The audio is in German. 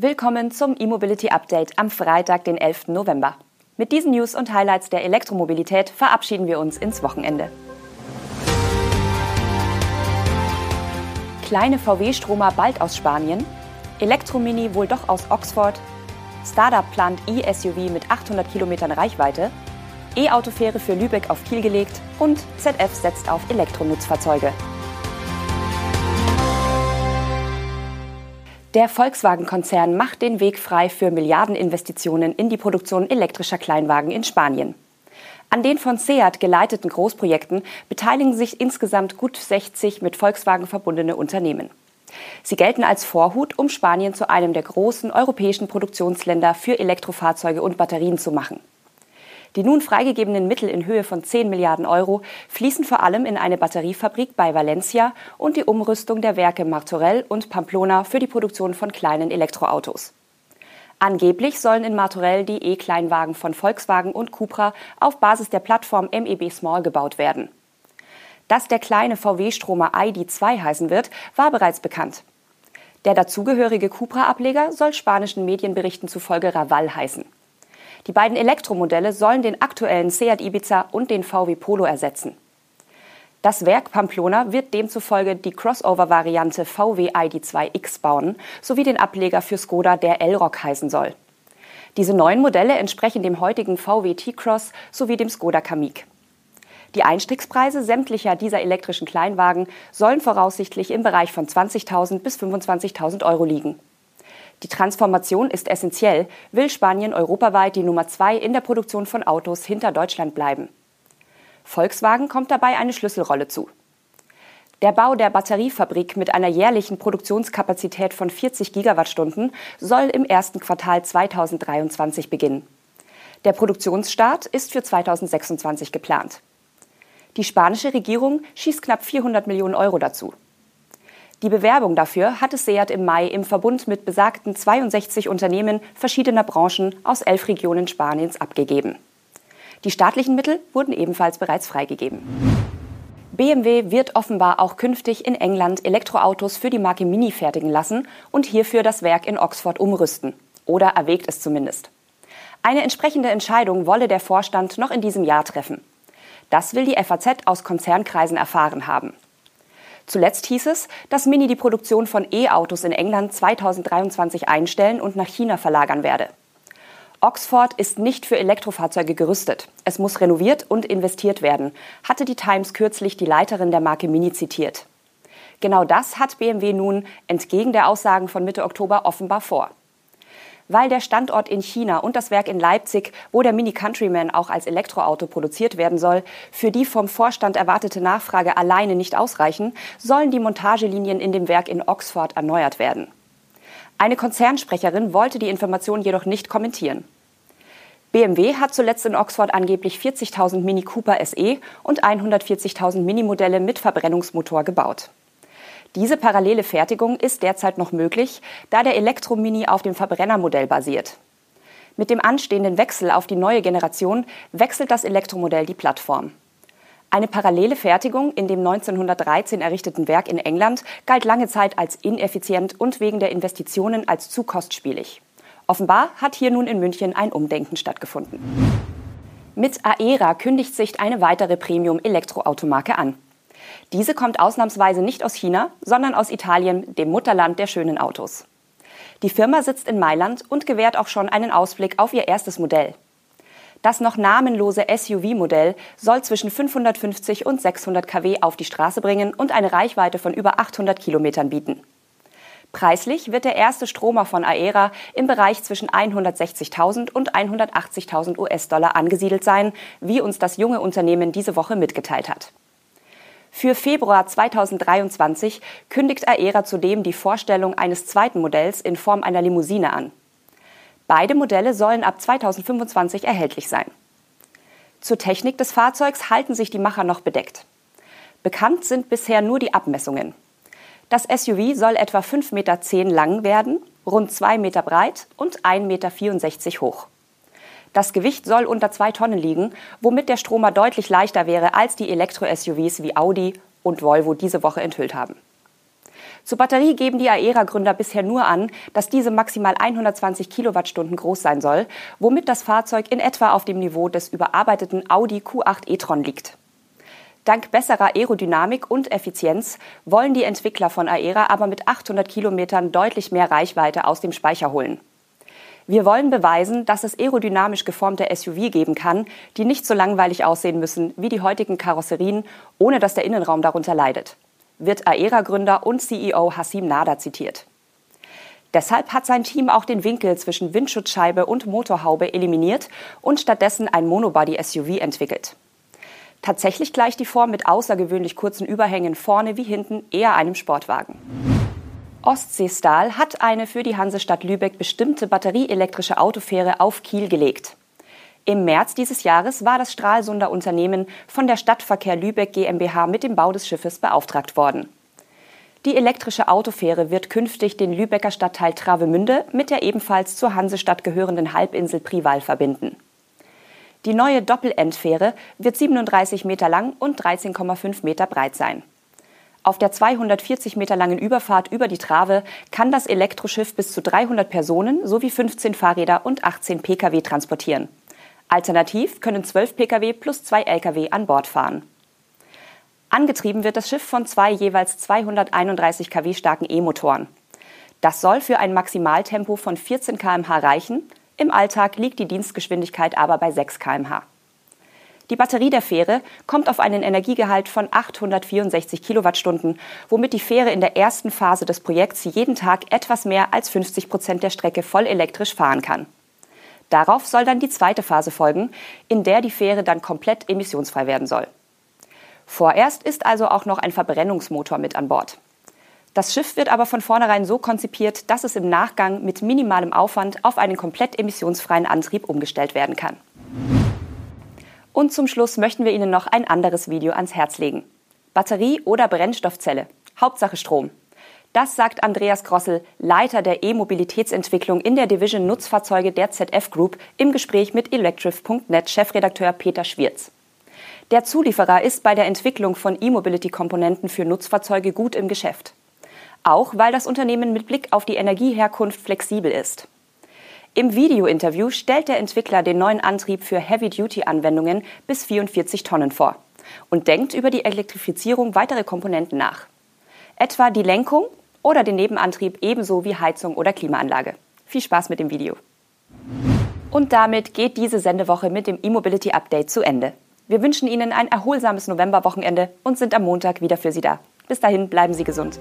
Willkommen zum E-Mobility Update am Freitag, den 11. November. Mit diesen News und Highlights der Elektromobilität verabschieden wir uns ins Wochenende. Kleine VW-Stromer bald aus Spanien, Elektromini wohl doch aus Oxford, Startup plant E-SUV mit 800 Kilometern Reichweite, E-Autofähre für Lübeck auf Kiel gelegt und ZF setzt auf Elektronutzfahrzeuge. Der Volkswagen-Konzern macht den Weg frei für Milliardeninvestitionen in die Produktion elektrischer Kleinwagen in Spanien. An den von SEAT geleiteten Großprojekten beteiligen sich insgesamt gut 60 mit Volkswagen verbundene Unternehmen. Sie gelten als Vorhut, um Spanien zu einem der großen europäischen Produktionsländer für Elektrofahrzeuge und Batterien zu machen. Die nun freigegebenen Mittel in Höhe von 10 Milliarden Euro fließen vor allem in eine Batteriefabrik bei Valencia und die Umrüstung der Werke Martorell und Pamplona für die Produktion von kleinen Elektroautos. Angeblich sollen in Martorell die E-Kleinwagen von Volkswagen und Cupra auf Basis der Plattform MEB Small gebaut werden. Dass der kleine VW-Stromer ID2 heißen wird, war bereits bekannt. Der dazugehörige Cupra-Ableger soll spanischen Medienberichten zufolge Raval heißen. Die beiden Elektromodelle sollen den aktuellen Seat Ibiza und den VW Polo ersetzen. Das Werk Pamplona wird demzufolge die Crossover-Variante VW ID2X bauen, sowie den Ableger für Skoda, der L-Rock heißen soll. Diese neuen Modelle entsprechen dem heutigen VW T-Cross sowie dem Skoda Kamiq. Die Einstiegspreise sämtlicher dieser elektrischen Kleinwagen sollen voraussichtlich im Bereich von 20.000 bis 25.000 Euro liegen. Die Transformation ist essentiell, will Spanien europaweit die Nummer zwei in der Produktion von Autos hinter Deutschland bleiben. Volkswagen kommt dabei eine Schlüsselrolle zu. Der Bau der Batteriefabrik mit einer jährlichen Produktionskapazität von 40 Gigawattstunden soll im ersten Quartal 2023 beginnen. Der Produktionsstart ist für 2026 geplant. Die spanische Regierung schießt knapp 400 Millionen Euro dazu. Die Bewerbung dafür hatte SEAT im Mai im Verbund mit besagten 62 Unternehmen verschiedener Branchen aus elf Regionen Spaniens abgegeben. Die staatlichen Mittel wurden ebenfalls bereits freigegeben. BMW wird offenbar auch künftig in England Elektroautos für die Marke Mini fertigen lassen und hierfür das Werk in Oxford umrüsten. Oder erwägt es zumindest. Eine entsprechende Entscheidung wolle der Vorstand noch in diesem Jahr treffen. Das will die FAZ aus Konzernkreisen erfahren haben. Zuletzt hieß es, dass Mini die Produktion von E-Autos in England 2023 einstellen und nach China verlagern werde. Oxford ist nicht für Elektrofahrzeuge gerüstet. Es muss renoviert und investiert werden, hatte die Times kürzlich die Leiterin der Marke Mini zitiert. Genau das hat BMW nun entgegen der Aussagen von Mitte Oktober offenbar vor weil der Standort in China und das Werk in Leipzig, wo der Mini Countryman auch als Elektroauto produziert werden soll, für die vom Vorstand erwartete Nachfrage alleine nicht ausreichen, sollen die Montagelinien in dem Werk in Oxford erneuert werden. Eine Konzernsprecherin wollte die Information jedoch nicht kommentieren. BMW hat zuletzt in Oxford angeblich 40.000 Mini Cooper SE und 140.000 Minimodelle mit Verbrennungsmotor gebaut. Diese parallele Fertigung ist derzeit noch möglich, da der Elektromini auf dem Verbrennermodell basiert. Mit dem anstehenden Wechsel auf die neue Generation wechselt das Elektromodell die Plattform. Eine parallele Fertigung in dem 1913 errichteten Werk in England galt lange Zeit als ineffizient und wegen der Investitionen als zu kostspielig. Offenbar hat hier nun in München ein Umdenken stattgefunden. Mit Aera kündigt sich eine weitere Premium-Elektroautomarke an. Diese kommt ausnahmsweise nicht aus China, sondern aus Italien, dem Mutterland der schönen Autos. Die Firma sitzt in Mailand und gewährt auch schon einen Ausblick auf ihr erstes Modell. Das noch namenlose SUV-Modell soll zwischen 550 und 600 kW auf die Straße bringen und eine Reichweite von über 800 Kilometern bieten. Preislich wird der erste Stromer von Aera im Bereich zwischen 160.000 und 180.000 US-Dollar angesiedelt sein, wie uns das junge Unternehmen diese Woche mitgeteilt hat. Für Februar 2023 kündigt Aera zudem die Vorstellung eines zweiten Modells in Form einer Limousine an. Beide Modelle sollen ab 2025 erhältlich sein. Zur Technik des Fahrzeugs halten sich die Macher noch bedeckt. Bekannt sind bisher nur die Abmessungen. Das SUV soll etwa 5,10 Meter lang werden, rund 2 Meter breit und 1,64 Meter hoch. Das Gewicht soll unter zwei Tonnen liegen, womit der Stromer deutlich leichter wäre als die Elektro-SUVs wie Audi und Volvo diese Woche enthüllt haben. Zur Batterie geben die Aera-Gründer bisher nur an, dass diese maximal 120 Kilowattstunden groß sein soll, womit das Fahrzeug in etwa auf dem Niveau des überarbeiteten Audi Q8 e-tron liegt. Dank besserer Aerodynamik und Effizienz wollen die Entwickler von Aera aber mit 800 Kilometern deutlich mehr Reichweite aus dem Speicher holen. Wir wollen beweisen, dass es aerodynamisch geformte SUV geben kann, die nicht so langweilig aussehen müssen wie die heutigen Karosserien, ohne dass der Innenraum darunter leidet wird Aera-Gründer und CEO Hassim Nada zitiert. Deshalb hat sein Team auch den Winkel zwischen Windschutzscheibe und Motorhaube eliminiert und stattdessen ein Monobody-SUV entwickelt. Tatsächlich gleicht die Form mit außergewöhnlich kurzen Überhängen vorne wie hinten eher einem Sportwagen. Ostseestahl hat eine für die Hansestadt Lübeck bestimmte batterieelektrische Autofähre auf Kiel gelegt. Im März dieses Jahres war das Stralsunder Unternehmen von der Stadtverkehr Lübeck GmbH mit dem Bau des Schiffes beauftragt worden. Die elektrische Autofähre wird künftig den Lübecker Stadtteil Travemünde mit der ebenfalls zur Hansestadt gehörenden Halbinsel Prival verbinden. Die neue Doppelendfähre wird 37 Meter lang und 13,5 Meter breit sein. Auf der 240 Meter langen Überfahrt über die Trave kann das Elektroschiff bis zu 300 Personen sowie 15 Fahrräder und 18 Pkw transportieren. Alternativ können 12 Pkw plus zwei Lkw an Bord fahren. Angetrieben wird das Schiff von zwei jeweils 231 kW starken E-Motoren. Das soll für ein Maximaltempo von 14 km/h reichen. Im Alltag liegt die Dienstgeschwindigkeit aber bei 6 km/h. Die Batterie der Fähre kommt auf einen Energiegehalt von 864 Kilowattstunden, womit die Fähre in der ersten Phase des Projekts jeden Tag etwas mehr als 50 Prozent der Strecke voll elektrisch fahren kann. Darauf soll dann die zweite Phase folgen, in der die Fähre dann komplett emissionsfrei werden soll. Vorerst ist also auch noch ein Verbrennungsmotor mit an Bord. Das Schiff wird aber von vornherein so konzipiert, dass es im Nachgang mit minimalem Aufwand auf einen komplett emissionsfreien Antrieb umgestellt werden kann. Und zum Schluss möchten wir Ihnen noch ein anderes Video ans Herz legen. Batterie oder Brennstoffzelle. Hauptsache Strom. Das sagt Andreas Grossel, Leiter der E-Mobilitätsentwicklung in der Division Nutzfahrzeuge der ZF Group, im Gespräch mit Electrif.net Chefredakteur Peter Schwirz. Der Zulieferer ist bei der Entwicklung von E-Mobility-Komponenten für Nutzfahrzeuge gut im Geschäft. Auch weil das Unternehmen mit Blick auf die Energieherkunft flexibel ist. Im Video-Interview stellt der Entwickler den neuen Antrieb für Heavy-Duty-Anwendungen bis 44 Tonnen vor und denkt über die Elektrifizierung weitere Komponenten nach. Etwa die Lenkung oder den Nebenantrieb ebenso wie Heizung oder Klimaanlage. Viel Spaß mit dem Video. Und damit geht diese Sendewoche mit dem E-Mobility Update zu Ende. Wir wünschen Ihnen ein erholsames Novemberwochenende und sind am Montag wieder für Sie da. Bis dahin bleiben Sie gesund.